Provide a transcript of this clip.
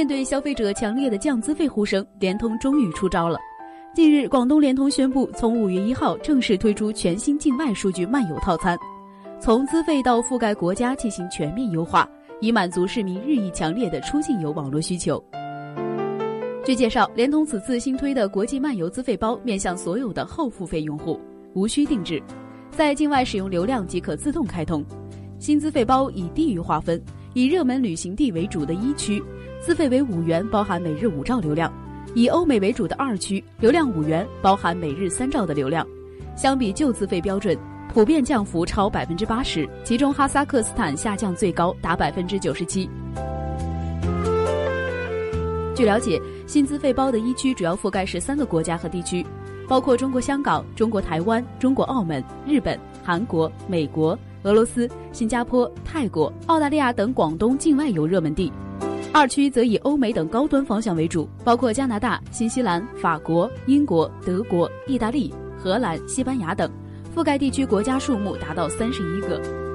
面对消费者强烈的降资费呼声，联通终于出招了。近日，广东联通宣布，从五月一号正式推出全新境外数据漫游套餐，从资费到覆盖国家进行全面优化，以满足市民日益强烈的出境游网络需求。据介绍，联通此次新推的国际漫游资费包面向所有的后付费用户，无需定制，在境外使用流量即可自动开通。新资费包以地域划分。以热门旅行地为主的一区，资费为五元，包含每日五兆流量；以欧美为主的二区，流量五元，包含每日三兆的流量。相比旧资费标准，普遍降幅超百分之八十，其中哈萨克斯坦下降最高，达百分之九十七。据了解，新资费包的一区主要覆盖十三个国家和地区，包括中国香港、中国台湾、中国澳门、日本、韩国、美国。俄罗斯、新加坡、泰国、澳大利亚等广东境外游热门地，二区则以欧美等高端方向为主，包括加拿大、新西兰、法国、英国、德国、意大利、荷兰、西班牙等，覆盖地区国家数目达到三十一个。